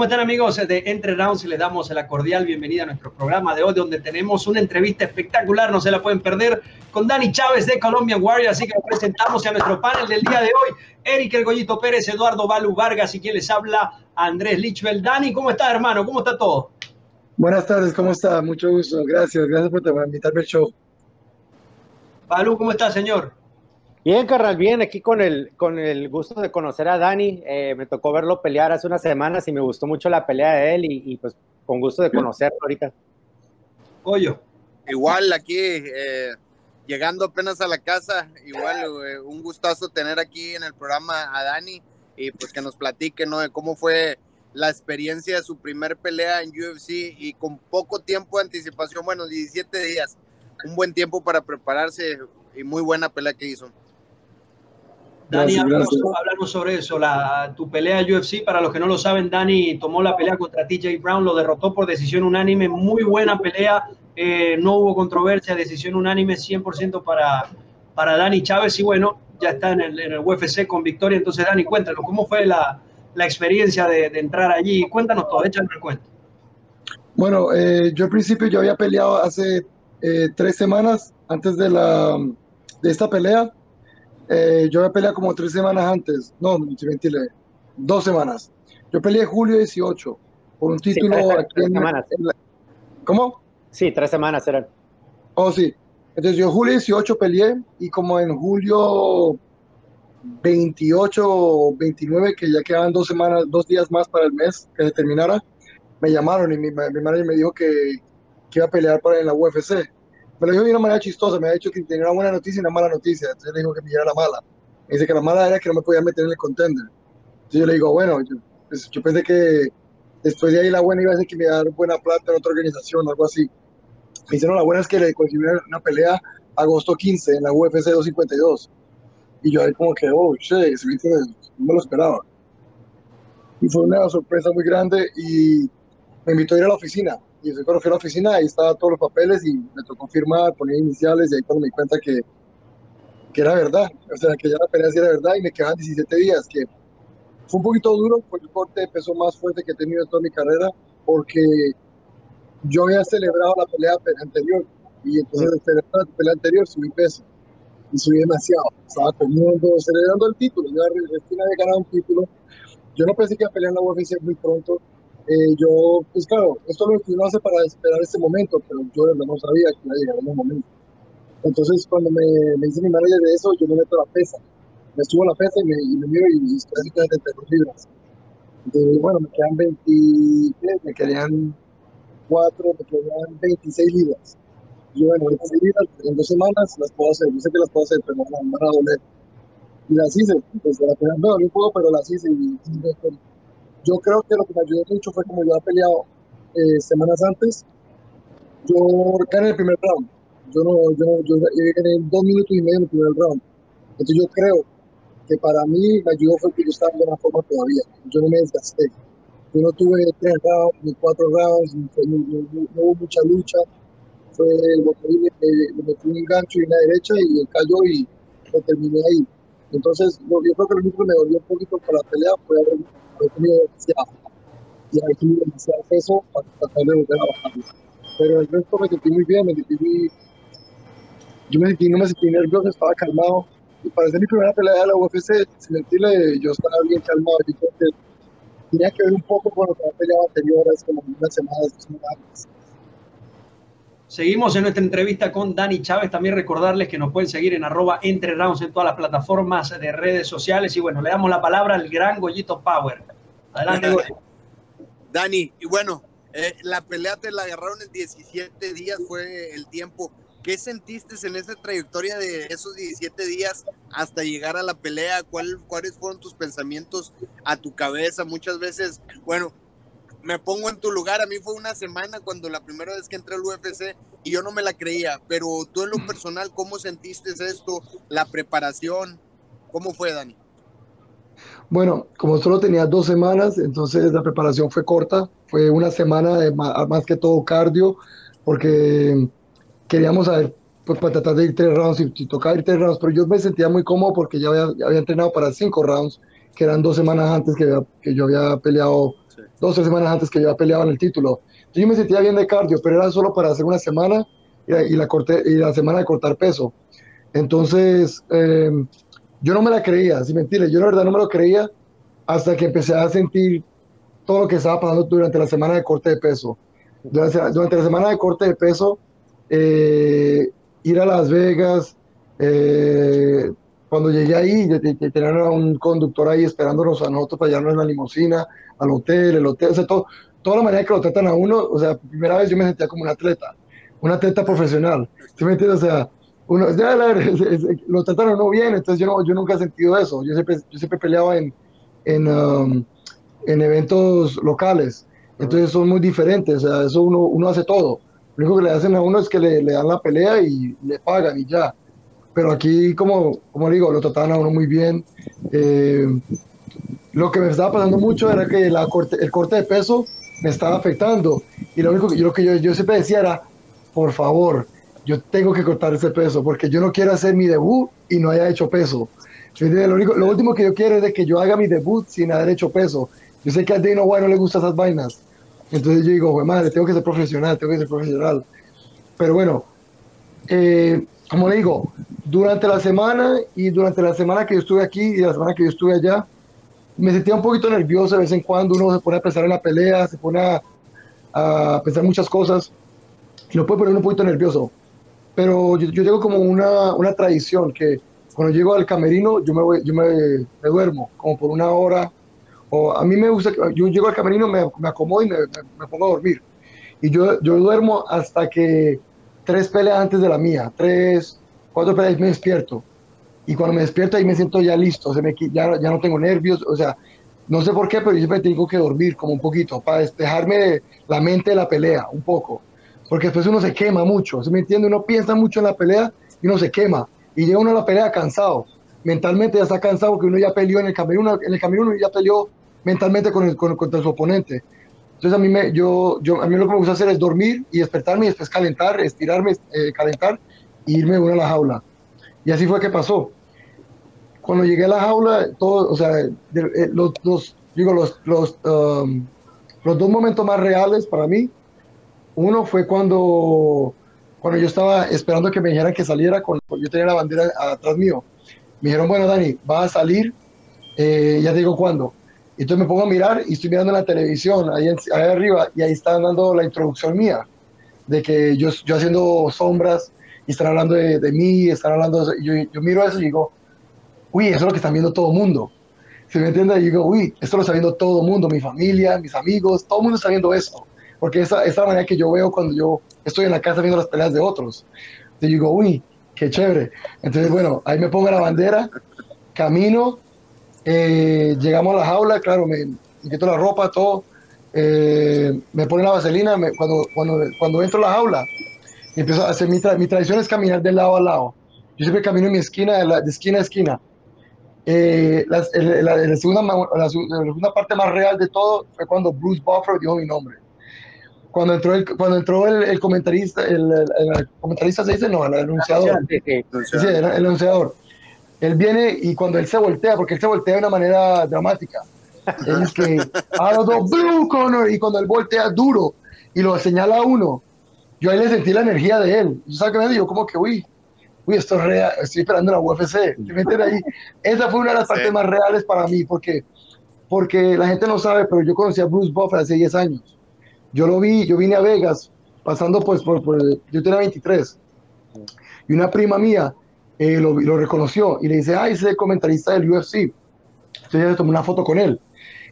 ¿Cómo están amigos de Entre Rounds? Les damos la cordial bienvenida a nuestro programa de hoy, donde tenemos una entrevista espectacular, no se la pueden perder, con Dani Chávez de Colombian Warrior. Así que nos presentamos a nuestro panel del día de hoy, Eric El Goyito Pérez, Eduardo Balu Vargas y quien les habla, Andrés Lichbel. Dani, ¿cómo está hermano? ¿Cómo está todo? Buenas tardes, ¿cómo está? Mucho gusto, gracias, gracias por invitarme al show. Balu, ¿cómo está, señor? Bien, carnal, bien, aquí con el, con el gusto de conocer a Dani. Eh, me tocó verlo pelear hace unas semanas y me gustó mucho la pelea de él y, pues con gusto de conocerlo ahorita. Pollo. Igual aquí, eh, llegando apenas a la casa, igual eh, un gustazo tener aquí en el programa a Dani y pues que nos platique, ¿no? De cómo fue la experiencia de su primer pelea en UFC y con poco tiempo de anticipación, bueno, 17 días, un buen tiempo para prepararse y muy buena pelea que hizo. Dani, hablamos, sobre eso. La, tu pelea UFC, para los que no lo saben, Dani tomó la pelea contra TJ Brown, lo derrotó por decisión unánime. Muy buena pelea, eh, no hubo controversia, decisión unánime 100% para, para Dani Chávez. Y bueno, ya está en el, UFC con victoria. Entonces, Dani, cuéntanos, ¿cómo fue la, la experiencia de, entrar allí? Cuéntanos todo, échanos el cuento. Bueno, eh, yo al principio yo había peleado hace eh, tres semanas antes de, la, de esta pelea eh, yo me peleé como tres semanas antes, no, mentira, dos semanas. Yo peleé julio 18 por un título aquí en, semanas. ¿Cómo? Sí, tres semanas eran. Oh, sí. Entonces yo julio 18 peleé y como en julio 28 o 29, que ya quedaban dos semanas, dos días más para el mes que se terminara, me llamaron y mi, mi manager me dijo que, que iba a pelear para en la UFC me lo dijo de una manera chistosa, me ha dicho que tenía una buena noticia y una mala noticia, entonces le dijo que me diera la mala. Me dice que la mala era que no me podía meter en el contender. Entonces yo le digo, bueno, yo, pues, pensé que después de ahí la buena iba a ser que me iba a dar buena plata en otra organización algo así. Me dijeron, la buena es que le consiguieron una pelea agosto 15 en la UFC 252. Y yo ahí como que, oh, che, no me lo esperaba. Y fue una sorpresa muy grande y me invitó a ir a la oficina y cuando fui a la oficina, ahí estaban todos los papeles y me tocó firmar, poner iniciales y ahí cuando me di cuenta que, que era verdad, o sea, que ya la pelea sí era verdad y me quedaban 17 días, que fue un poquito duro, fue el corte de peso más fuerte que he tenido en toda mi carrera, porque yo había celebrado la pelea anterior y entonces celebrando la pelea anterior subí peso y subí demasiado, estaba comiendo, celebrando el título, yo recién había ganado un título, yo no pensé que iba a pelear en la UFC muy pronto, eh, yo, pues claro, esto es lo que uno hace para esperar este momento, pero yo no sabía que iba a llegar el momento. Entonces, cuando me, me dice mi manager de eso, yo me meto a la pesa. Me subo a la pesa y me, y me miro y estoy así de 32 libras. Entonces, bueno, me quedan 20, me quedan 4, me quedan 26 libras. Y bueno, 26 libras en dos semanas las puedo hacer. Yo sé que las puedo hacer, pero no me van a doler. Y las hice. Entonces, la pena no, no puedo, pero las hice. Y, y, yo creo que lo que me ayudó mucho fue como yo había peleado eh, semanas antes, yo gané el primer round. Yo no, yo, yo, gané dos minutos y medio en el primer round. Entonces yo creo que para mí me ayudó fue que yo estaba en buena forma todavía. Yo no me desgasté. Yo no tuve tres rounds ni cuatro rounds, no, hubo mucha lucha. Fue lo que me, metí un gancho y una derecha y cayó y lo terminé ahí. Entonces, yo, creo que lo único que me dolió un poquito para la pelea fue haber he tenido demasiado, y he tenido demasiado peso para tratar de volver a bajarlo. Pero el resto me sentí muy bien, me sentí muy, yo me sentí, no me sentí nervioso, estaba calmado. Y para hacer mi primera pelea de la UFC, sin mentirle, yo estaba bien calmado. Yo creo que tenía que ver un poco con lo que había peleado anteriores, como unas semanas, dos semanas. Seguimos en nuestra entrevista con Dani Chávez. También recordarles que nos pueden seguir en arroba entre rounds en todas las plataformas de redes sociales. Y bueno, le damos la palabra al gran Goyito Power. Adelante, Dani, y bueno, eh, la pelea te la agarraron en 17 días, fue el tiempo. ¿Qué sentiste en esa trayectoria de esos 17 días hasta llegar a la pelea? ¿Cuál, ¿Cuáles fueron tus pensamientos a tu cabeza? Muchas veces, bueno, me pongo en tu lugar. A mí fue una semana cuando la primera vez que entré al UFC y yo no me la creía. Pero tú en lo personal, ¿cómo sentiste esto? La preparación, ¿cómo fue, Dani? Bueno, como solo tenía dos semanas, entonces la preparación fue corta. Fue una semana de más, que todo cardio, porque queríamos saber, pues para tratar de ir tres rounds y, tocar ir tres rounds. Pero yo me sentía muy cómodo porque ya había, ya había entrenado para cinco rounds, que eran dos semanas antes que, que yo había peleado dos tres semanas antes que yo peleaba en el título. Yo me sentía bien de cardio, pero era solo para hacer una semana y la, y la semana de cortar peso. Entonces, em, yo no me la creía, sin mentirle, yo la verdad no me lo creía hasta que empecé a sentir todo lo que estaba pasando durante la semana de corte de peso. Durante, la semana de corte de peso, eh, ir a Las Vegas, eh, cuando llegué ahí, tenían a un conductor ahí esperándonos a nosotros para llevarnos en la limusina, al hotel, el hotel, o sea, todo, toda la manera que lo tratan a uno, o sea, primera vez yo me sentía como un atleta, un atleta profesional, ¿sí me entiendes? O sea, uno, ya, lo tratan a uno bien, entonces yo, no, yo nunca he sentido eso, yo siempre, yo siempre peleaba en, en, um, en eventos locales, entonces son muy diferentes, o sea, eso uno, uno hace todo, lo único que le hacen a uno es que le dan la pelea y le pagan y ya, pero aquí, como, como digo, lo trataban a uno muy bien. Eh, lo que me estaba pasando mucho era que la corte, el corte de peso me estaba afectando. Y lo único que, yo, que yo, yo siempre decía era, por favor, yo tengo que cortar ese peso porque yo no quiero hacer mi debut y no haya hecho peso. Lo, único, lo último que yo quiero es de que yo haga mi debut sin haber hecho peso. Yo sé que a Dino White no le gustan esas vainas. Entonces yo digo, madre, tengo que ser profesional, tengo que ser profesional. Pero bueno, eh, como le digo, durante la semana y durante la semana que yo estuve aquí y la semana que yo estuve allá, me sentía un poquito nervioso de vez en cuando, uno se pone a pensar en la pelea, se pone a, pensar muchas cosas y lo puede poner un poquito nervioso. Pero yo, yo como una, una, tradición que cuando llego al camerino yo me, yo me, duermo como por una hora. O a mí me gusta, yo llego al camerino, me, me acomodo y me, me, pongo a dormir. Y yo, yo duermo hasta que tres peleas antes de la mía, tres, cuatro peleas me despierto. Y cuando me despierto ahí me siento ya listo, se me, ya, ya no tengo nervios, o sea, no sé por qué, pero yo siempre tengo que dormir como un poquito para despejarme la mente de la pelea, un poco. Porque después uno se quema mucho, ¿se me entiende? Uno piensa mucho en la pelea y uno se quema. Y llega uno a la pelea cansado. Mentalmente ya está cansado porque uno ya peleó en el camino, en el camino uno ya peleó mentalmente con el, con, contra su oponente. Entonces a mí, me, yo, yo, a mí lo que me gusta hacer es dormir y despertarme y después calentar, estirarme, eh, calentar e irme uno a la jaula. Y así fue que pasó. Cuando llegué a la jaula, todo, o sea, eh, los, los, digo, los, los, um, los dos momentos más reales para mí, uno fue cuando, cuando yo estaba esperando que me dijeran que saliera, con, yo tenía la bandera atrás mío. Me dijeron, bueno, Dani, va a salir, eh, ya te digo cuándo entonces me pongo a mirar y estoy mirando la televisión ahí, ahí arriba y ahí están dando la introducción mía, de que yo, yo haciendo sombras y están hablando de, de mí, están hablando, de, yo, yo, miro eso y digo, uy, eso es lo que están viendo todo el mundo. ¿Se me entiende? Y digo, uy, esto lo está viendo todo el mundo, mi familia, mis amigos, todo el mundo está viendo esto. Porque esa es la manera que yo veo cuando yo estoy en la casa viendo las peleas de otros. Entonces digo, uy, qué chévere. Entonces, bueno, ahí me pongo la bandera, camino eh, llegamos a la jaula, claro, me, quito la ropa, todo. Eh, me pone la vaselina cuando, cuando, cuando entro a la jaula. empiezo a hacer mi, mi, tradición es caminar de lado a lado. Yo siempre camino en mi esquina, de, la, de esquina a esquina. Eh, la, la, segunda, la, segunda, parte más real de todo fue cuando Bruce Buffer dijo mi nombre. Cuando entró el, cuando entró el, comentarista, el, comentarista se dice, no, el anunciador. Sí, el, el anunciador él viene y cuando él se voltea, porque él se voltea de una manera dramática, él es que, a los dos, Blue Connor, y cuando él voltea duro y lo señala a uno, yo ahí le sentí la energía de él. Yo que dijo como que, uy, uy, esto es real, estoy esperando la UFC. ahí? Esa fue una de las partes más reales para mí, porque, porque la gente no sabe, pero yo conocí a Bruce Buffer hace 10 años. Yo lo vi, yo vine a Vegas, pasando pues por, por yo tenía 23, y una prima mía eh, lo, lo, reconoció y le dice, ah, ese es el comentarista del UFC. Entonces ella le tomó una foto con él.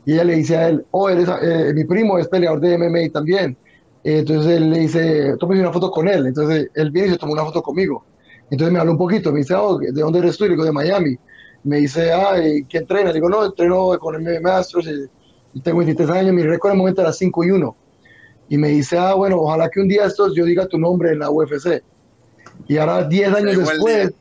Y ella le dice a él, oh, eres, eh, mi primo es peleador de MMA también. Eh, entonces él le dice, tómese una foto con él. Entonces él viene y se tomó una foto conmigo. Entonces me habló un poquito, me dice, oh, ¿de dónde eres tú? Y le digo, de Miami. Me dice, ah, ¿qué entrena? Le digo, no, entreno con el Masters y, tengo 23 años, mi récord en el momento era 5 y 1. Y me dice, ah, bueno, ojalá que un día estos yo diga tu nombre en la UFC. Y ahora 10 años después,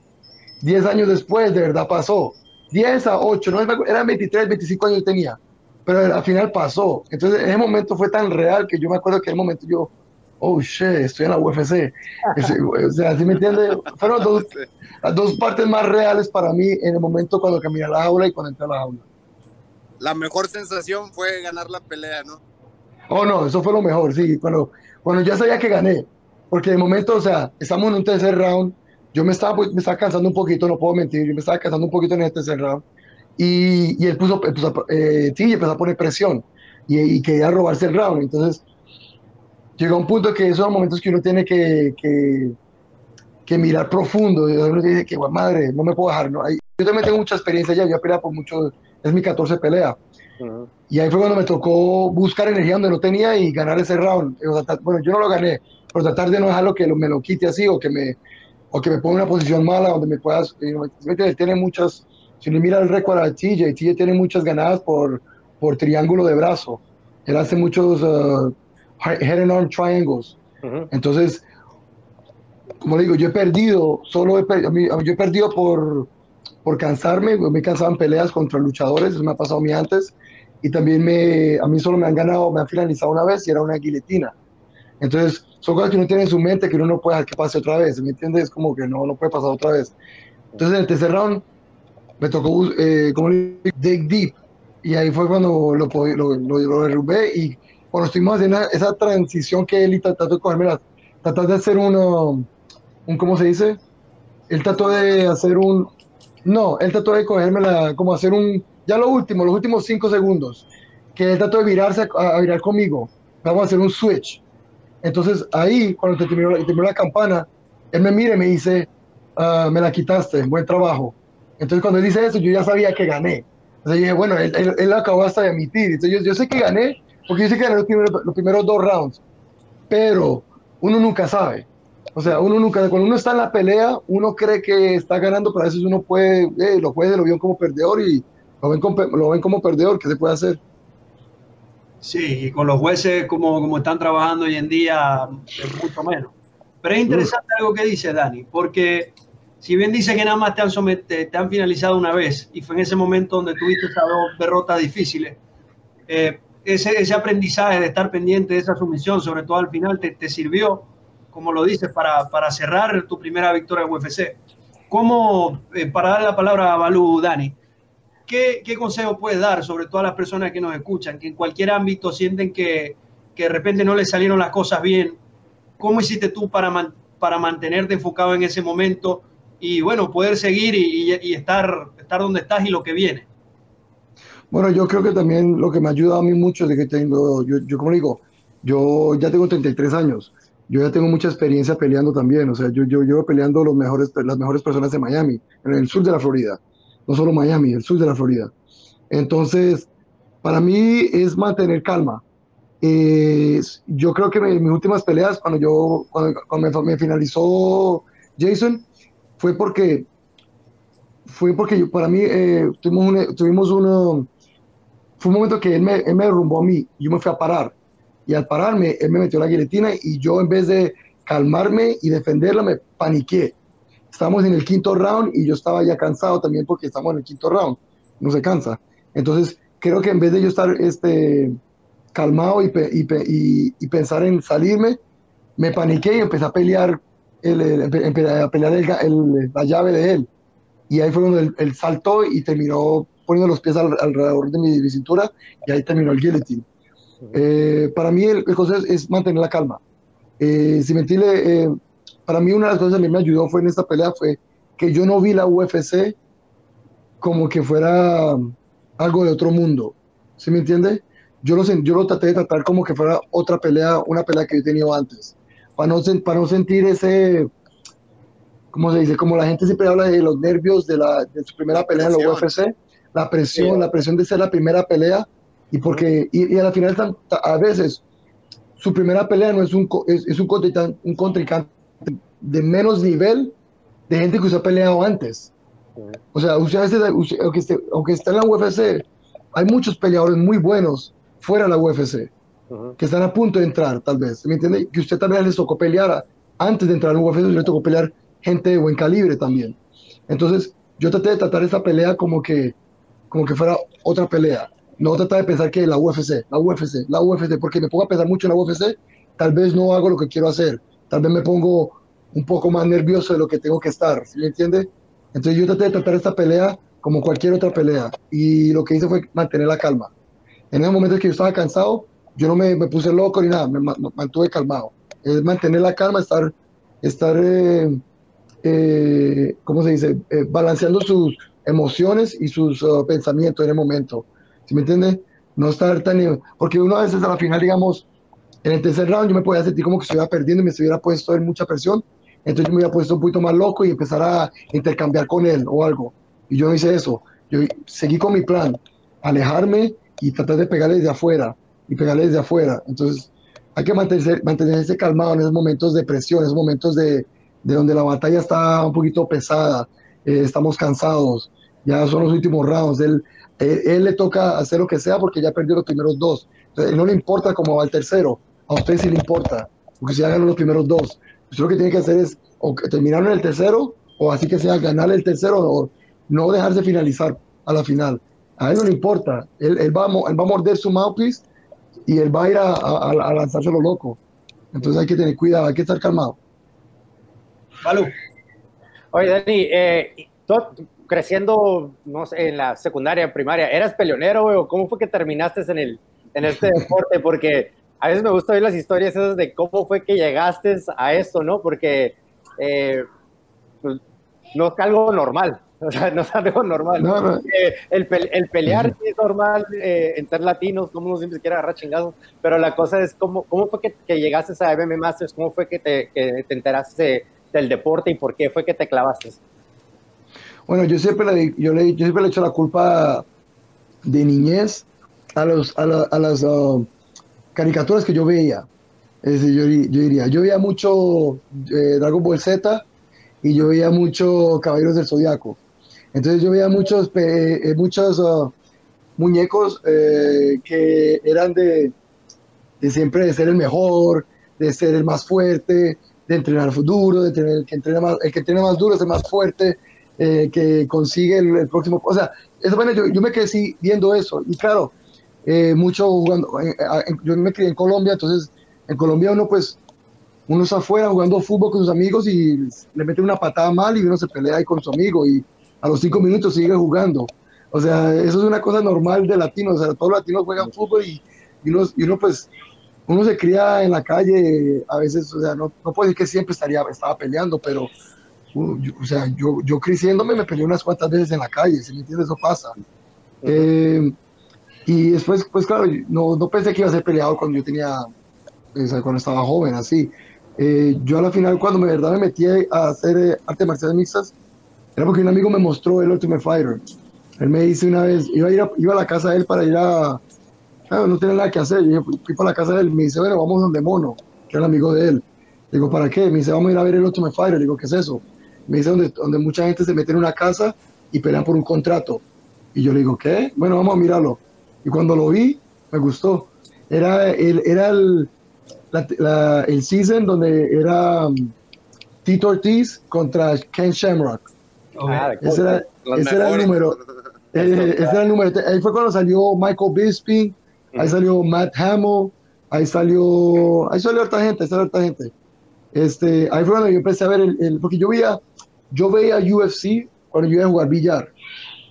10 años después, de verdad pasó. 10 a 8, no eran 23, 25 años tenía, pero al final pasó. Entonces, en ese momento fue tan real que yo me acuerdo que en el momento yo, oh shit, estoy en la UFC. o sea, ¿sí me entiende? Fueron dos, las dos partes más reales para mí en el momento cuando caminé a la aula y cuando entré a la aula. la mejor sensación fue ganar la pelea, ¿no? Oh, no, eso fue lo mejor, sí. Cuando, cuando ya sabía que gané, porque de momento, o sea, estamos en un tercer round, yo me estaba, pues, me estaba cansando un poquito, no puedo mentir, yo me estaba cansando un poquito en el tercer round, y, y él puso, puso eh, sí, empezó a poner presión, y, y, quería robarse el round, entonces llegó un punto que esos son momentos que uno tiene que, que, que mirar profundo, y uno dice que, madre, no me puedo dejar, ¿no? yo también tengo mucha experiencia ya, yo he peleado por mucho, es mi 14 pelea, y ahí fue cuando me tocó buscar energía donde no tenía y ganar ese round. Bueno, yo no lo gané, pero tratar de no dejarlo que me lo quite así o que me, o que me ponga en una posición mala donde me puedas. Él tiene muchas, si uno mira el récord a TJ, TJ tiene muchas ganadas por, por triángulo de brazo. Él hace muchos uh, head and arm triangles. Entonces, como digo, yo he perdido, solo he, yo he perdido por, por cansarme, me en peleas contra luchadores, eso me ha pasado a mí antes y también me, a mí solo me han ganado, me han finalizado una vez y era una guillotina. Entonces, son cosas que uno tiene en su mente que uno no puede dejar que pase otra vez, ¿me entiendes? Como que no, no puede pasar otra vez. Entonces, en el tercer round me tocó, eh, como dig deep, y ahí fue cuando lo, lo, lo, derrumbé y cuando estuvimos haciendo esa transición que él trató de cogerme, trató de hacer uno, un, ¿cómo se dice? Él trató de hacer un, no, él trató de cogerme la, como hacer un, ya lo último, los últimos cinco segundos, que él trató de virarse a, virar conmigo. Vamos a hacer un switch. Entonces ahí, cuando terminó, terminó la campana, él me mira y me dice, uh, me la quitaste, buen trabajo. Entonces cuando él dice eso, yo ya sabía que gané. Entonces dije, bueno, él, él, acabó hasta de emitir. Entonces yo, yo, sé que gané, porque yo sé que gané los primeros, los primeros dos rounds, pero uno nunca sabe. O sea, uno nunca, cuando uno está en la pelea, uno cree que está ganando, pero a veces uno puede, eh, lo puede, lo vio como perdedor y, lo ven, como, lo ven como perdedor, ¿qué se puede hacer? Sí, y con los jueces como, como están trabajando hoy en día, es mucho menos. Pero es interesante algo que dice Dani, porque si bien dice que nada más te han, sometido, te han finalizado una vez y fue en ese momento donde tuviste esas dos derrotas difíciles, eh, ese, ese, aprendizaje de estar pendiente de esa sumisión, sobre todo al final, te, te sirvió, como lo dices, para, para, cerrar tu primera victoria en UFC. ¿Cómo, eh, para dar la palabra a Balú, Dani, ¿qué, qué consejo puedes dar sobre todas las personas que nos escuchan, que en cualquier ámbito sienten que, que de repente no les salieron las cosas bien? ¿Cómo hiciste tú para, para mantenerte enfocado en ese momento y, bueno, poder seguir y, estar, estar donde estás y lo que viene? Bueno, yo creo que también lo que me ayuda a mí mucho es que tengo, yo, yo como digo, yo ya tengo 33 años, yo ya tengo mucha experiencia peleando también, o sea, yo, yo llevo peleando los mejores, las mejores personas de Miami, en el sur de la Florida no solo Miami, el sur de la Florida. Entonces, para mí es mantener calma. Yo creo que mis últimas peleas, cuando yo cuando, me, finalizó Jason, fue porque fue porque yo, para mí eh, tuvimos, un, tuvimos uno, fue un momento que él me, él me derrumbó a mí, yo me fui a parar y al pararme él me metió la guillotina y yo en vez de calmarme y defenderla me paniqué Estamos en el quinto round y yo estaba ya cansado también porque estamos en el quinto round. No se cansa. Entonces, creo que en vez de yo estar este, calmado y, y, y, pensar en salirme, me paniqué y empecé a pelear, el, el, a pelear el, la llave de él. Y ahí fue cuando él, saltó y terminó poniendo los pies alrededor de mi, cintura y ahí terminó el guillotine. Eh, para mí el, consejo es, mantener la calma. Eh, si mentirle, eh, para mí una de las cosas que me ayudó fue en esta pelea fue que yo no vi la UFC como que fuera algo de otro mundo. ¿Sí me entiende? Yo lo, yo lo traté de tratar como que fuera otra pelea, una pelea que yo he tenido antes. Para no, para no sentir ese, ¿cómo se dice? Como la gente siempre habla de los nervios de, la, de su primera pelea en la UFC, la presión, la presión de ser la primera pelea. Y porque, y, y a la final, a veces, su primera pelea no es un, es, es un, contrincante, un contrincante de menos nivel de gente que usted ha peleado antes. O sea, usted, aunque, esté, aunque esté en la UFC, hay muchos peleadores muy buenos fuera de la UFC que están a punto de entrar, tal vez. ¿Me entiende? Que usted también les tocó pelear antes de entrar a la UFC, le tocó pelear gente de buen calibre también. Entonces, yo traté de tratar esta pelea como que, como que fuera otra pelea. No tratar de pensar que la UFC, la UFC, la UFC, porque me pongo a pensar mucho en la UFC, tal vez no hago lo que quiero hacer. Tal vez me pongo un poco más nervioso de lo que tengo que estar, ¿sí me entiende? Entonces yo traté de tratar esta pelea como cualquier otra pelea. Y lo que hice fue mantener la calma. En esos momentos que yo estaba cansado, yo no me, me puse loco ni nada, me, mantuve calmado. Es mantener la calma, estar, estar eh, eh, ¿cómo se dice? Eh, balanceando sus emociones y sus uh, pensamientos en el momento. ¿Sí me entiende? No estar tan... Porque uno a veces a la final, digamos, en el tercer round yo me podía sentir como que estuviera perdiendo y me estuviera puesto en mucha presión. Entonces yo me hubiera puesto un poquito más loco y empezar a intercambiar con él o algo. Y yo no hice eso. Yo seguí con mi plan, alejarme y tratar de pegarle desde afuera y pegarle desde afuera. Entonces hay que mantenerse, mantenerse calmado en esos momentos de presión, en esos momentos de, de donde la batalla está un poquito pesada, eh, estamos cansados, ya son los últimos rounds. Él, él, le toca hacer lo que sea porque ya perdió los primeros dos. Entonces, no le importa cómo va el tercero a usted sí le importa, porque si hagan los primeros dos. Usted lo que tiene que hacer es o terminar en el tercero, o así que sea ganar el tercero, o no dejarse finalizar a la final. A él no le importa. Él, él, va, a, él va a morder su mouthpiece y él va a ir a, a, lanzarse lo loco. Entonces hay que tener cuidado, hay que estar calmado. Vale. Oye, Dani, eh, creciendo, no sé, en la secundaria, primaria, ¿eras peleonero, o cómo fue que terminaste en, el, en este deporte? Porque a veces me gusta ver las historias esas de cómo fue que llegaste a esto, ¿no? Porque eh, pues, no es algo normal, o sea, no es algo normal. No, eh, el, el, pelear es normal, eh, en ser latinos, como uno siempre quiere agarrar chingados, pero la cosa es cómo, cómo fue que, que llegaste a MMA Masters, cómo fue que te, que te enteraste del deporte y por qué fue que te clavaste. Bueno, yo siempre le, yo le, yo siempre le echo la culpa de niñez a, los, a, a las... Uh, caricaturas que yo veía. Yo, diría, yo veía mucho eh, Dragon Ball Z y yo veía mucho Caballeros del Zodiaco. Entonces yo veía muchos, eh, muchos uh, muñecos eh, que eran de, siempre de ser el mejor, de ser el más fuerte, de entrenar duro, de tener el que entrena más, el que entrena más duro es el más fuerte, que consigue el, próximo. O sea, esa manera yo, me quedé viendo eso. Y claro, eh, mucho jugando, eh, eh, yo me crié en Colombia, entonces en Colombia uno pues, uno está afuera jugando fútbol con sus amigos y le mete una patada mal y uno se pelea ahí con su amigo y a los cinco minutos sigue jugando. O sea, eso es una cosa normal de latinos, o sea, todos los latinos juegan fútbol y, y, uno, y uno pues, uno se cría en la calle, a veces, o sea, no, no puedo decir que siempre estaría, estaba peleando, pero, uh, o sea, yo, yo creciéndome me peleé unas cuantas veces en la calle, si me entiendes, eso pasa. Y después, pues claro, no, no pensé que iba a ser peleado cuando yo tenía, cuando estaba joven, así. Eh, yo a la final, cuando me verdad me metí a hacer eh, arte marcial mixtas, era porque un amigo me mostró el Ultimate Fighter. Él me dice una vez, iba a, ir a, iba a la casa de él para ir a, no tenía nada que hacer, yo fui para la casa de él, me dice, bueno, vamos donde Mono, que era el amigo de él. Digo, ¿para qué? Me dice, vamos a ir a ver el Ultimate Fighter. Digo, ¿qué es eso? Me dice, donde, donde mucha gente se mete en una casa y pelean por un contrato. Y yo le digo, ¿qué? Bueno, vamos a mirarlo. Y cuando lo vi, me gustó. Era el, era el, el season donde era um, Tito Ortiz contra Ken Shamrock. Ah, ese, era, ese era, el número. Eh, ese era el número. Ahí fue cuando salió Michael Bisping, ahí salió Matt Hamill, ahí salió, ahí salió harta gente, ahí salió harta gente. Este, ahí fue cuando yo empecé a ver el, el, porque yo veía, yo veía UFC cuando yo iba a jugar billar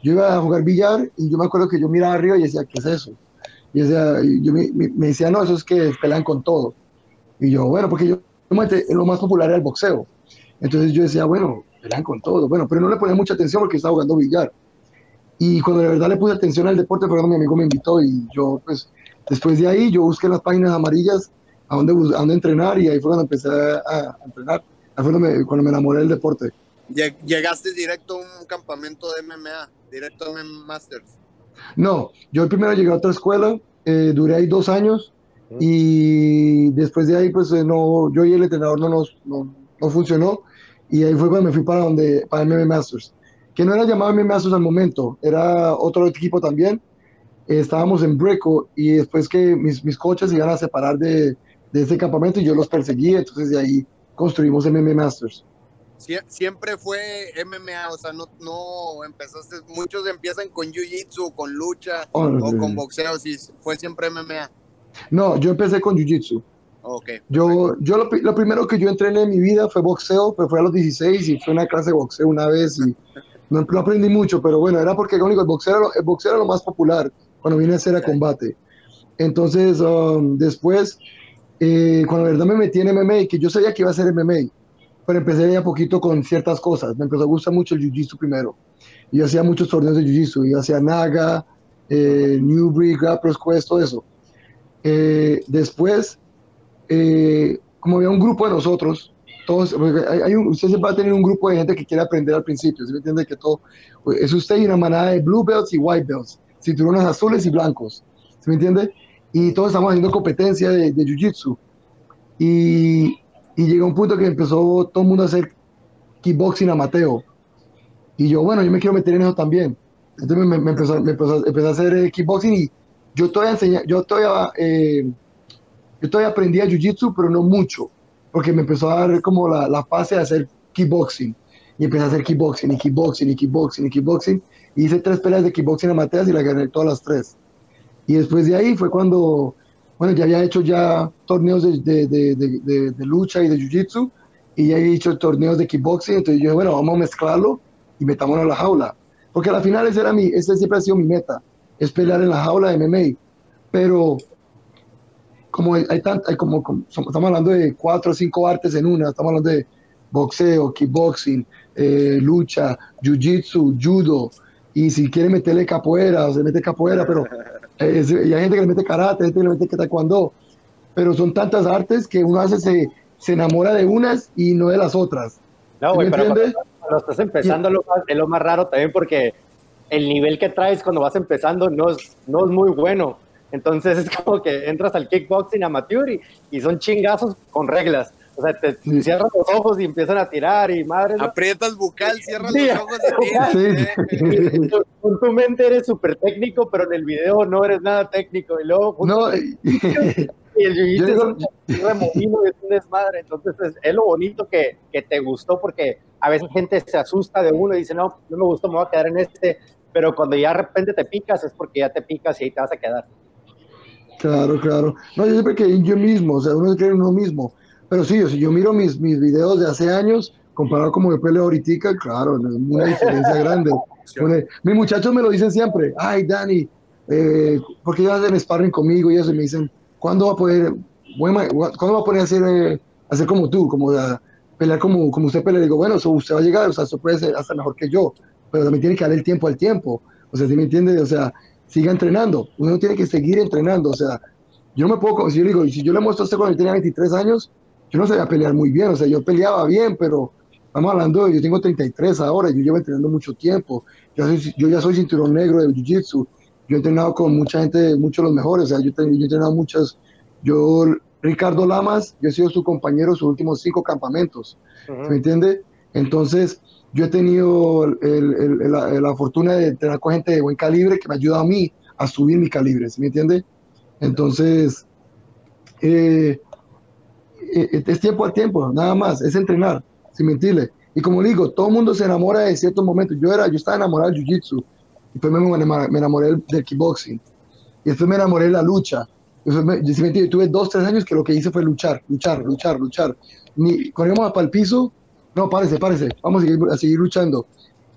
yo iba a jugar billar y yo me acuerdo que yo miraba arriba y decía, ¿qué es eso? Y decía, yo me, me, decía, no, eso es que pelean con todo. Y yo, bueno, porque yo, lo más popular era el boxeo. Entonces yo decía, bueno, pelean con todo. Bueno, pero no le ponía mucha atención porque estaba jugando billar. Y cuando de verdad le puse atención al deporte, pero mi amigo me invitó y yo, pues, después de ahí, yo busqué las páginas amarillas a dónde, a dónde entrenar y ahí fue cuando empecé a, entrenar. Ahí fue cuando me, cuando me enamoré del deporte. Llegaste directo a un campamento de MMA directo en Masters? No, yo primero llegué a otra escuela, eh, duré ahí dos años y después de ahí pues eh, no, yo y el entrenador no nos no, no, funcionó y ahí fue cuando me fui para donde para MMA Masters, que no era llamado MMA Masters al momento, era otro equipo también. estábamos en Breco y después que mis, mis coches se iban a separar de, de ese campamento y yo los perseguí, entonces de ahí construimos MMA Masters siempre fue MMA, o sea, no, no empezaste, muchos empiezan con Jiu-Jitsu, con lucha o con boxeo, si fue siempre MMA. No, yo empecé con Jiu-Jitsu. Okay, yo, yo lo, lo, primero que yo entrené en mi vida fue boxeo, pero fue a los 16 y fue una clase de boxeo una vez y No, aprendí mucho, pero bueno, era porque el boxeo era, el boxeo era lo más popular cuando vine a hacer a combate. Entonces, um, después, eh, cuando la verdad me metí en MMA, que yo sabía que iba a ser MMA, pero empecé ya poquito con ciertas cosas. Me empezó a gustar mucho el jiu-jitsu primero. Yo hacía muchos torneos de jiu-jitsu. Yo hacía Naga, eh, Newbury, Grapplers Quest, todo eso. Eh, después, eh, como había un grupo de nosotros, todos, hay, usted siempre va a tener un grupo de gente que quiere aprender al principio, ¿se me entiende? Que todo, es usted y una manada de blue belts y white belts, cinturones azules y blancos, ¿se me entiende? Y todos estamos haciendo competencia de, de jiu-jitsu. Y, y llegó un punto que empezó todo el mundo a hacer kickboxing amateur. Y yo, bueno, yo me quiero meter en eso también. Entonces me, empezó, me empezó, a hacer eh, kickboxing y yo todavía enseñé, yo todavía, eh, yo todavía aprendía jiu-jitsu, pero no mucho, porque me empezó a dar como la, la fase de hacer kickboxing. Y empecé a hacer kickboxing y kickboxing y kickboxing y kickboxing. Y hice tres peleas de kickboxing amateur y las gané todas las tres. Y después de ahí fue cuando, bueno, ya había hecho ya torneos de, de, de, lucha y de jiu-jitsu y ya he hecho torneos de kickboxing. Entonces yo bueno, vamos a mezclarlo y metámonos a la jaula. Porque al final ese, era mi, ese siempre ha sido mi meta, es pelear en la jaula de MMA. Pero como hay, hay como, estamos hablando de cuatro o cinco artes en una, estamos hablando de boxeo, kickboxing, eh, lucha, jiu-jitsu, judo, y si quiere meterle capoeira, se mete capoeira, pero eh, y hay gente que le mete karate, hay gente que le mete taekwondo, pero son tantas artes que uno hace se, se enamora de unas y no de las otras. No, güey, pero cuando, estás empezando es lo más raro también porque el nivel que traes cuando vas empezando no es, no es muy bueno. Entonces es como que entras al kickboxing amateur y, y son chingazos con reglas. O sea, te cierras los ojos y empiezan a tirar y madre. Aprietas bucal, cierras los ojos y tiras. Sí. Con tu mente eres súper técnico, pero en el video no eres nada técnico. Y luego. No. y el jiu es un remolino es un desmadre. Entonces es, lo bonito que, que, te gustó porque a veces gente se asusta de uno y dice, no, no me gustó, me voy a quedar en este. Pero cuando ya de repente te picas es porque ya te picas y ahí te vas a quedar. Claro, claro. No, yo siempre que yo mismo, o sea, uno cree en uno mismo. Pero sí, o sea, yo miro mis, mis videos de hace años, comparado como yo peleo ahorita, claro, una diferencia grande. mis muchachos me lo dicen siempre, ay, Dani, eh, porque ellos hacen sparring conmigo y eso, y me dicen, ¿cuándo va a poder, ¿cuándo va a poder hacer, eh, hacer como tú, como pelear como, como usted pelea? digo, bueno, eso usted va a llegar, o sea, eso puede ser hasta mejor que yo, pero también tiene que dar el tiempo al tiempo. O sea, ¿sí me entiende? O sea, siga entrenando. Uno tiene que seguir entrenando. O sea, yo no me puedo, si yo digo, si yo le muestro a usted cuando yo tenía 23 años, yo no sabía pelear muy bien, o sea, yo peleaba bien, pero estamos hablando, yo tengo 33 ahora, yo llevo entrenando mucho tiempo, yo, yo ya soy cinturón negro de Jiu-Jitsu, yo he entrenado con mucha gente, muchos de los mejores, o sea, yo, he entrenado muchas, yo, Ricardo Lamas, yo he sido su compañero en sus últimos cinco campamentos, ¿me entiende? Entonces, yo he tenido la, fortuna de entrenar con gente de buen calibre que me ayuda a mí a subir mi calibre, ¿me entiende? Entonces, eh, es tiempo al tiempo, nada más, es entrenar, sin mentirle. Y como digo, todo el mundo se enamora de ciertos momentos. Yo era, yo estaba enamorado del jiu-jitsu, después me, enamoré del, kickboxing, y después me enamoré de la lucha. Me, yo, tuve dos, tres años que lo que hice fue luchar, luchar, luchar, luchar. Ni, íbamos para el piso, no, párese, párese, vamos a seguir, a seguir luchando.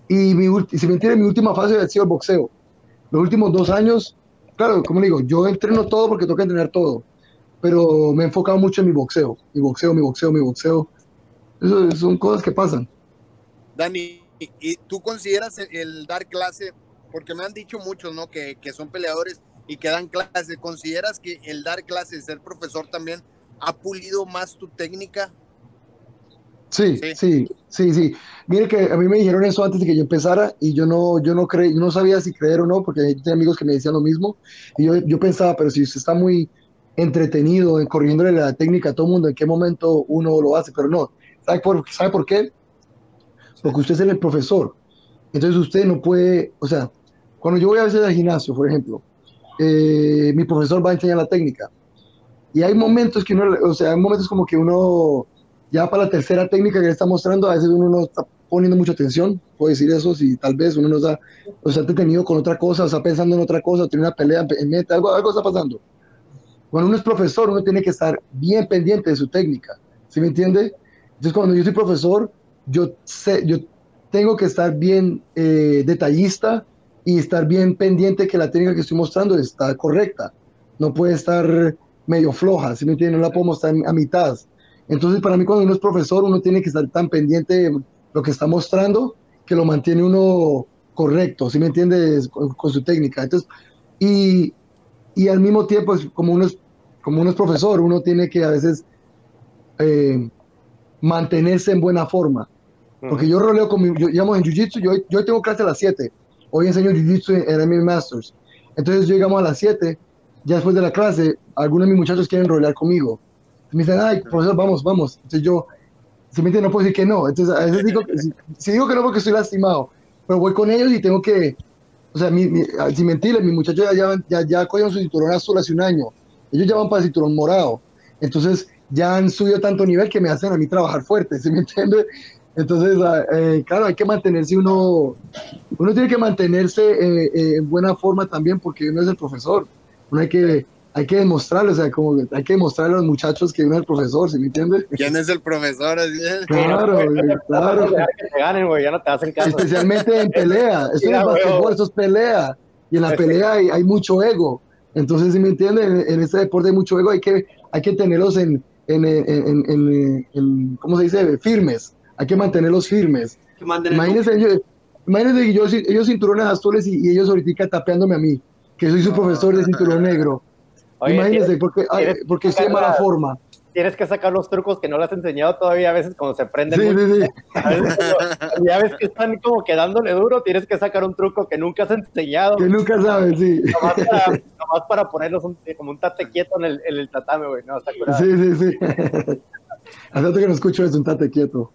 Y mi, si me entiende, mi última fase ha sido el boxeo. Los últimos dos años, claro, como digo, yo entreno todo porque que entrenar todo pero me he enfocado mucho en mi boxeo, mi boxeo, mi boxeo, mi boxeo. Eso son cosas que pasan. Dani, ¿y tú consideras el, dar clase, porque me han dicho muchos, ¿no? Que, que, son peleadores y que dan clase, ¿consideras que el dar clase, ser profesor también, ha pulido más tu técnica? Sí, sí, sí, sí, Mire que a mí me dijeron eso antes de que yo empezara y yo no, yo no creí, no sabía si creer o no, porque tenía amigos que me decían lo mismo y yo, yo pensaba, pero si usted está muy, entretenido, corrigiéndole la técnica a todo el mundo, en qué momento uno lo hace, pero no. ¿Sabe por, ¿sabe por qué? Porque usted es el profesor. Entonces usted no puede, o sea, cuando yo voy a veces al gimnasio, por ejemplo, eh, mi profesor va a enseñar la técnica. Y hay momentos que uno, o sea, hay momentos como que uno, ya para la tercera técnica que le está mostrando, a veces uno no está poniendo mucha atención, puedo decir eso, si tal vez uno no está, o sea, detenido con otra cosa, o está pensando en otra cosa, tiene una pelea en mente, algo, algo está pasando. Cuando uno es profesor, uno tiene que estar bien pendiente de su técnica, ¿sí me entiende? Entonces, cuando yo soy profesor, yo sé, yo tengo que estar bien eh, detallista y estar bien pendiente que la técnica que estoy mostrando está correcta. No puede estar medio floja, si me entienden? No la puedo mostrar a mitad. Entonces, para mí, cuando uno es profesor, uno tiene que estar tan pendiente de lo que está mostrando que lo mantiene uno correcto, ¿sí me entiendes? Con, su técnica. Entonces, y, y, al mismo tiempo, como uno es, como uno es profesor, uno tiene que a veces eh, mantenerse en buena forma. Porque yo roleo con mi, yo, digamos, en Jiu-Jitsu, yo, yo tengo clase a las 7. Hoy enseño Jiu-Jitsu en, en Masters. Entonces, yo llegamos a las 7, ya después de la clase, algunos de mis muchachos quieren rolear conmigo. Me dicen, ay, profesor, vamos, vamos. Entonces yo, si me no puedo decir que no. Entonces a veces digo, si, digo que no porque estoy lastimado, pero voy con ellos y tengo que, o sea, mi, mi, sin mentirles, mis muchachos ya, ya, ya cogieron su cinturón azul hace un año. Ellos ya van para el cinturón morado. Entonces ya han subido tanto nivel que me hacen a mí trabajar fuerte, ¿sí me entiende? Entonces, ah, eh, claro, hay que mantenerse uno, uno tiene que mantenerse eh, eh, en buena forma también porque uno es el profesor. Uno hay que hay que demostrarle, o sea, como hay que demostrarle a los muchachos que uno es el profesor, ¿sí me entiendes? ¿Quién es el profesor? Claro, claro. Que te ganen, güey, ya no te hacen caso. Especialmente en pelea, eso es basquetbol, eso es pelea, y en la pelea hay, hay mucho ego, entonces, ¿sí me entiendes? En, en, este deporte hay mucho ego, hay que, hay que tenerlos en, en, en, en, ¿cómo se dice? Firmes, hay que mantenerlos firmes. Imagínense, ellos, imagínense que yo, ellos cinturones azules y, y ellos ahorita tapeándome a mí, que soy su profesor de cinturón negro. Imagínese, porque, porque estoy de mala forma. Tienes que sacar los trucos que no le has enseñado todavía a veces cuando se prenden. Sí, sí, sí. ya ves que están como quedándole duro, tienes que sacar un truco que nunca has enseñado. Que nunca sabes, sí. Nomás para, nomás para ponerlos como un tate quieto en el, en el tatame, güey. No, está curado. Sí, sí, sí. Hace que no escucho es un tate quieto.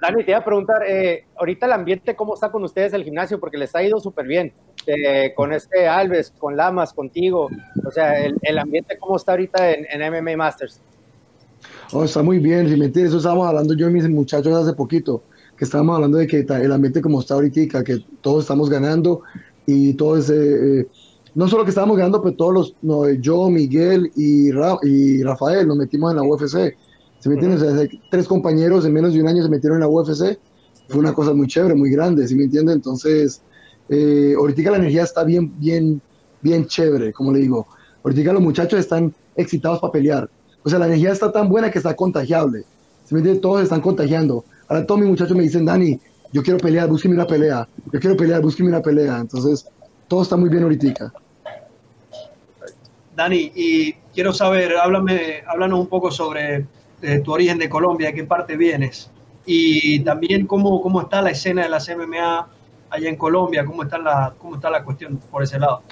Dani, te iba a preguntar, eh, ahorita el ambiente, ¿cómo está con ustedes el gimnasio? Porque les ha ido súper bien, eh, con este Alves, con Lamas, contigo, o sea, el, ambiente, ¿cómo está ahorita en, MMA Masters? Oh, está muy bien, entiendes, eso estábamos hablando yo y mis muchachos hace poquito, que estábamos hablando de que el ambiente como está ahorita, que todos estamos ganando y todo ese... Eh, no solo que estábamos ganando, pero todos los, no, yo, Miguel y, y Rafael nos metimos en la UFC. ¿Se me entiende? tres compañeros en menos de un año se metieron en la UFC. Fue una cosa muy chévere, muy grande, ¿sí me entiende? Entonces, eh, ahorita la energía está bien, bien, bien chévere, como le digo. Ahorita los muchachos están excitados para pelear. O sea, la energía está tan buena que está contagiable. ¿Sí me entiende? Todos están contagiando. Ahora todos mis muchachos me dicen, Dani, yo quiero pelear, búsqueme una pelea. Yo quiero pelear, búsqueme una pelea. Entonces, todo está muy bien ahorita. Dani, y quiero saber, háblame, háblanos un poco sobre eh, tu origen de Colombia, de qué parte vienes, y también cómo, cómo está la escena de las MMA allá en Colombia, cómo está la, cómo está la cuestión por ese lado.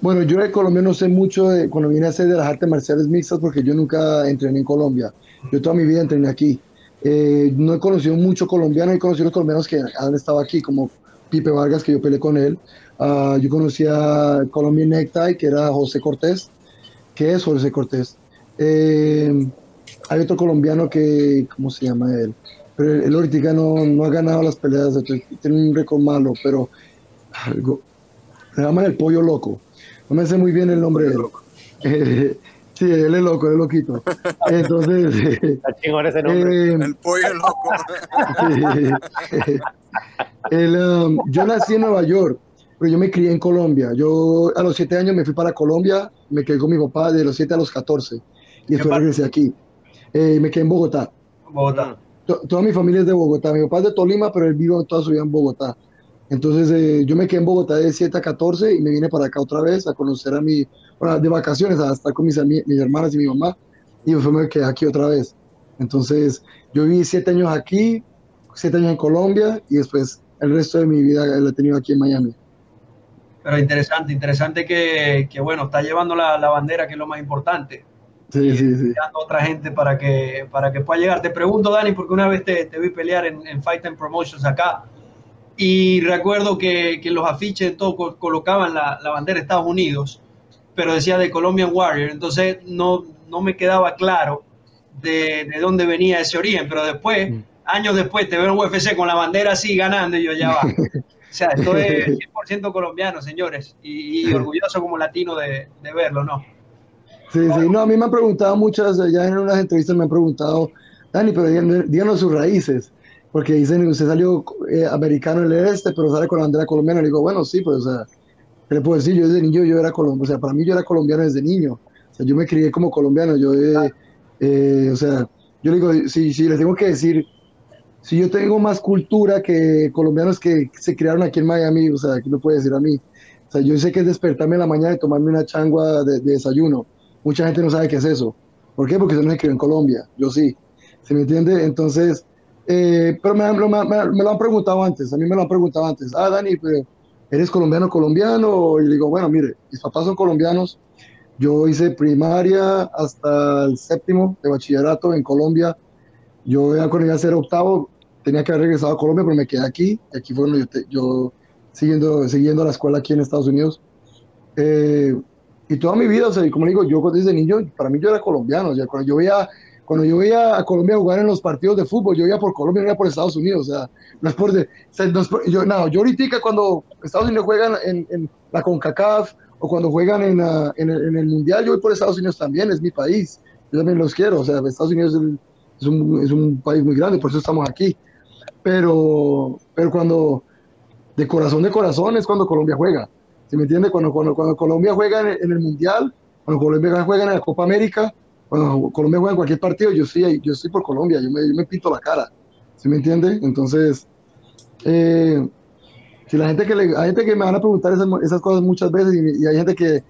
Bueno, yo de Colombia no sé mucho de, cuando vine a hacer de las artes marciales mixtas porque yo nunca entrené en Colombia. Yo toda mi vida entrené aquí. Eh, no he conocido mucho colombiano, he conocido los colombianos que han estado aquí, como Pipe Vargas, que yo peleé con él. Uh, yo conocí a Colombia Necktie, que era José Cortés, que es José Cortés. Eh, hay otro colombiano que, ¿cómo se llama él? Pero él ahorita no, no ha ganado las peleas, tiene un récord malo, pero algo, se llama el pollo loco. No me sé muy bien el nombre de él. Eh, sí, él es loco, él es loquito. Entonces, eh, el pollo loco. el, um, yo nací en Nueva York pero yo me crié en Colombia. Yo a los siete años me fui para Colombia, me quedé con mi papá de los siete a los 14 y después regresé aquí. Eh, me quedé en Bogotá. Bogotá. toda mi familia es de Bogotá. Mi papá es de Tolima, pero él vive toda su vida en Bogotá. Entonces eh, yo me quedé en Bogotá de 7 a 14 y me vine para acá otra vez a conocer a mi, bueno, de vacaciones, a estar con mis, mis hermanas y mi mamá. Y después me quedé aquí otra vez. Entonces yo viví siete años aquí, siete años en Colombia y después el resto de mi vida la he tenido aquí en Miami. Pero interesante, interesante que, que bueno, está llevando la, la, bandera, que es lo más importante. Sí, sí, sí. otra gente para que, para que pueda llegar. Te pregunto, Dani, porque una vez te, te vi pelear en, en, Fight and Promotions acá y recuerdo que, que los afiches todo colocaban la, la, bandera de Estados Unidos, pero decía de Colombian Warrior. Entonces no, no me quedaba claro de, de dónde venía ese origen, pero después, mm. años después, te veo en UFC con la bandera así ganando y yo ya va. O sea, esto es 100% colombiano, señores, y, orgulloso como latino de, de, verlo, ¿no? Sí, sí, no, a mí me han preguntado muchas, ya en unas entrevistas me han preguntado Dani, pero díganos sus raíces, porque dicen, usted salió eh, americano en el este, pero sale con la bandera colombiana. Le digo, bueno, sí, pues, o sea, ¿qué le puedo decir? Yo desde niño yo era colombiano, o sea, para mí yo era colombiano desde niño. O sea, yo me crié como colombiano, yo, eh, eh, o sea, yo le digo, si, si les tengo que decir, si yo tengo más cultura que colombianos que se criaron aquí en Miami, o sea, ¿qué me puede decir a mí? O sea, yo sé que es despertarme en la mañana y tomarme una changua de, desayuno. Mucha gente no sabe qué es eso. ¿Por qué? Porque yo no se crió en Colombia, yo sí. ¿Se me entiende? Entonces, eh, pero me, lo han preguntado antes, a mí me lo han preguntado antes. Ah, Dani, pero ¿eres colombiano colombiano? Y digo, bueno, mire, mis papás son colombianos. Yo hice primaria hasta el séptimo de bachillerato en Colombia. Yo iba a ser octavo tenía que haber regresado a Colombia, pero me quedé aquí. Aquí fue donde yo, yo siguiendo, siguiendo la escuela aquí en Estados Unidos. Eh, y toda mi vida, o sea, como digo, yo desde niño, para mí yo era colombiano. O sea, cuando yo veía cuando yo veía a Colombia jugar en los partidos de fútbol, yo iba por Colombia, no iba por Estados Unidos. O sea, no es por. De, yo, no, yo ahorita cuando Estados Unidos juegan en, en la CONCACAF o cuando juegan en, uh, en, el, el, Mundial, yo voy por Estados Unidos también, es mi país. Yo también los quiero. O sea, Estados Unidos es, un, es un país muy grande, por eso estamos aquí. Pero, pero cuando. De corazón de corazón es cuando Colombia juega. ¿Se me entiende? Cuando, cuando, cuando Colombia juega en, el Mundial, cuando Colombia juega en la Copa América cuando Colombia juega en cualquier partido, yo sí, yo estoy por Colombia, yo me, pinto la cara, ¿sí me entiende? Entonces, eh, si la gente que le, hay gente que me van a preguntar esas, cosas muchas veces y, hay gente que,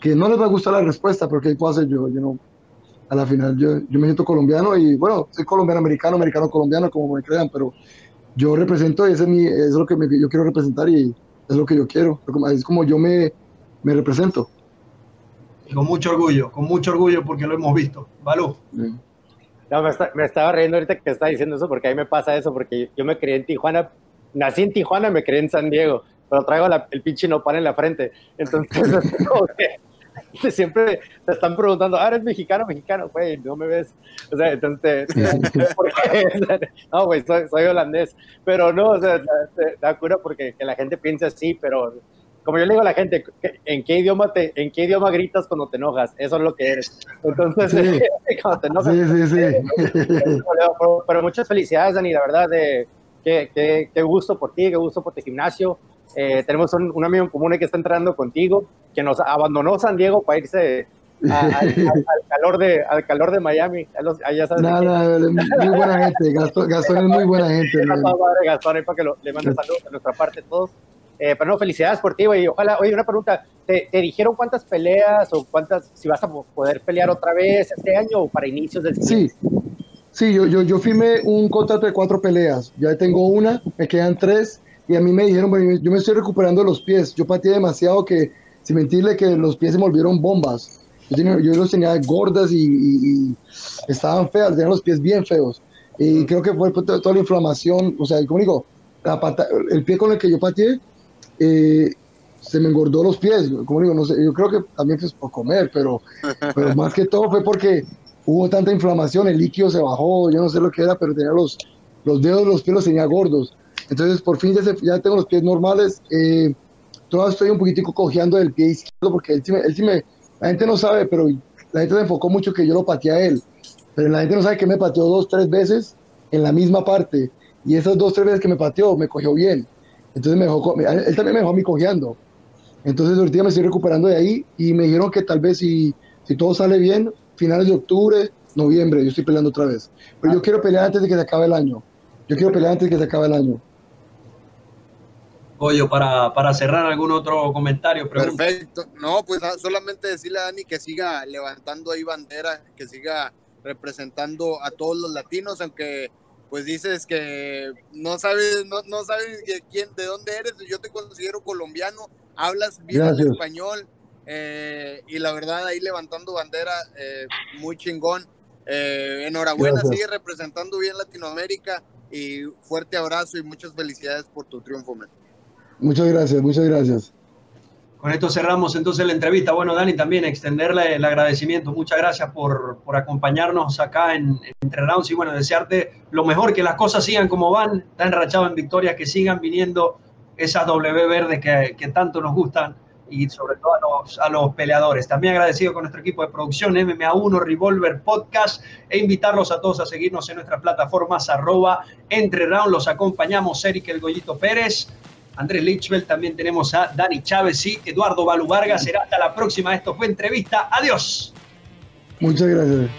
que, no les va a gustar la respuesta, pero ¿qué puedo hacer yo? yo no, a la final yo, yo me siento colombiano y bueno, soy colombiano americano, americano colombiano, como me crean, pero yo represento, ese es, mi, es lo que me, yo quiero representar y es lo que yo quiero, es como yo me, me represento con mucho orgullo, con mucho orgullo porque lo hemos visto. Balú. No, me, estaba riendo ahorita que está diciendo eso porque a mí me pasa eso, porque yo me crié en Tijuana, nací en Tijuana, me crié en San Diego, pero traigo el pinche nopal en la frente. Entonces, siempre te están preguntando, ah, eres mexicano, mexicano, güey, no me ves. O sea, entonces, ¿por qué? no, güey, soy, soy, holandés. Pero no, o sea, da cura porque que la gente piensa así, pero como yo le digo a la gente, ¿en qué idioma te, en qué idioma gritas cuando te enojas? Eso es lo que eres. Entonces, cuando te enojas. Sí, sí, sí. Pero, muchas felicidades, Dani, la verdad, de, qué, qué, gusto por ti, qué gusto por tu gimnasio. Eh, tenemos un, amigo en común que está entrando contigo, que nos abandonó San Diego para irse al, calor de, al calor de Miami. Allá sabes Nada, muy buena gente. Gastón, Gastón es muy buena gente. Gastón, para que le mande saludos de nuestra parte a todos. Eh, pero no, felicidades por ti, güey. Ojalá, oye, una pregunta. ¿Te, dijeron cuántas peleas o cuántas, si vas a poder pelear otra vez este año o para inicios del siguiente? Sí, sí yo, yo, yo firmé un contrato de cuatro peleas. Ya tengo una, me quedan tres. Y a mí me dijeron, bueno, yo me estoy recuperando los pies. Yo pateé demasiado que, sin mentirle, que los pies se me volvieron bombas. Yo, yo los tenía gordas y, estaban feas, tenían los pies bien feos. Y creo que fue toda la inflamación, o sea, como digo, la pata, el pie con el que yo pateé eh, se me engordó los pies, como digo, no sé, yo creo que también fue por comer, pero, pero más que todo fue porque hubo tanta inflamación, el líquido se bajó, yo no sé lo que era, pero tenía los, los dedos de los pies los tenía gordos. Entonces, por fin ya, ya tengo los pies normales. Eh, todavía estoy un poquitico cojeando del pie izquierdo porque él sí, me, él sí me, la gente no sabe, pero la gente se enfocó mucho que yo lo pateé a él. Pero la gente no sabe que me pateó dos, tres veces en la misma parte. Y esas dos, tres veces que me pateó, me cogió bien. Entonces me dejó, él también me dejó a mí cojeando. Entonces ahorita me estoy recuperando de ahí y me dijeron que tal vez si, si todo sale bien, finales de octubre, noviembre, yo estoy peleando otra vez. Pero yo quiero pelear antes de que se acabe el año. Yo quiero pelear antes de que se acabe el año. Oye, para, para cerrar algún otro comentario. Perfecto. No, pues ah, solamente decirle a Dani que siga levantando ahí bandera, que siga representando a todos los latinos, aunque pues dices que no sabes, no, no sabes de quién, de dónde eres, yo te considero colombiano, hablas bien español, eh, y la verdad ahí levantando bandera, eh, muy chingón. Eh, enhorabuena, sigue representando bien Latinoamérica y fuerte abrazo y muchas felicidades por tu triunfo, man. Muchas gracias, muchas gracias. Con esto cerramos entonces la entrevista. Bueno, Dani, también extenderle el agradecimiento. Muchas gracias por, por acompañarnos acá en, Entre Rounds y bueno, desearte lo mejor, que las cosas sigan como van, está enrachado en victorias, que sigan viniendo esas W verdes que, que tanto nos gustan y sobre todo a los, a los peleadores. También agradecido con nuestro equipo de producción MMA1 Revolver Podcast e invitarlos a todos a seguirnos en nuestras plataformas arroba entre round. Los acompañamos Eric El Goyito Pérez, Andrés Lichbel, también tenemos a Dani Chávez y Eduardo Balu Vargas. Será hasta la próxima. Esto fue entrevista. Adiós. Muchas gracias.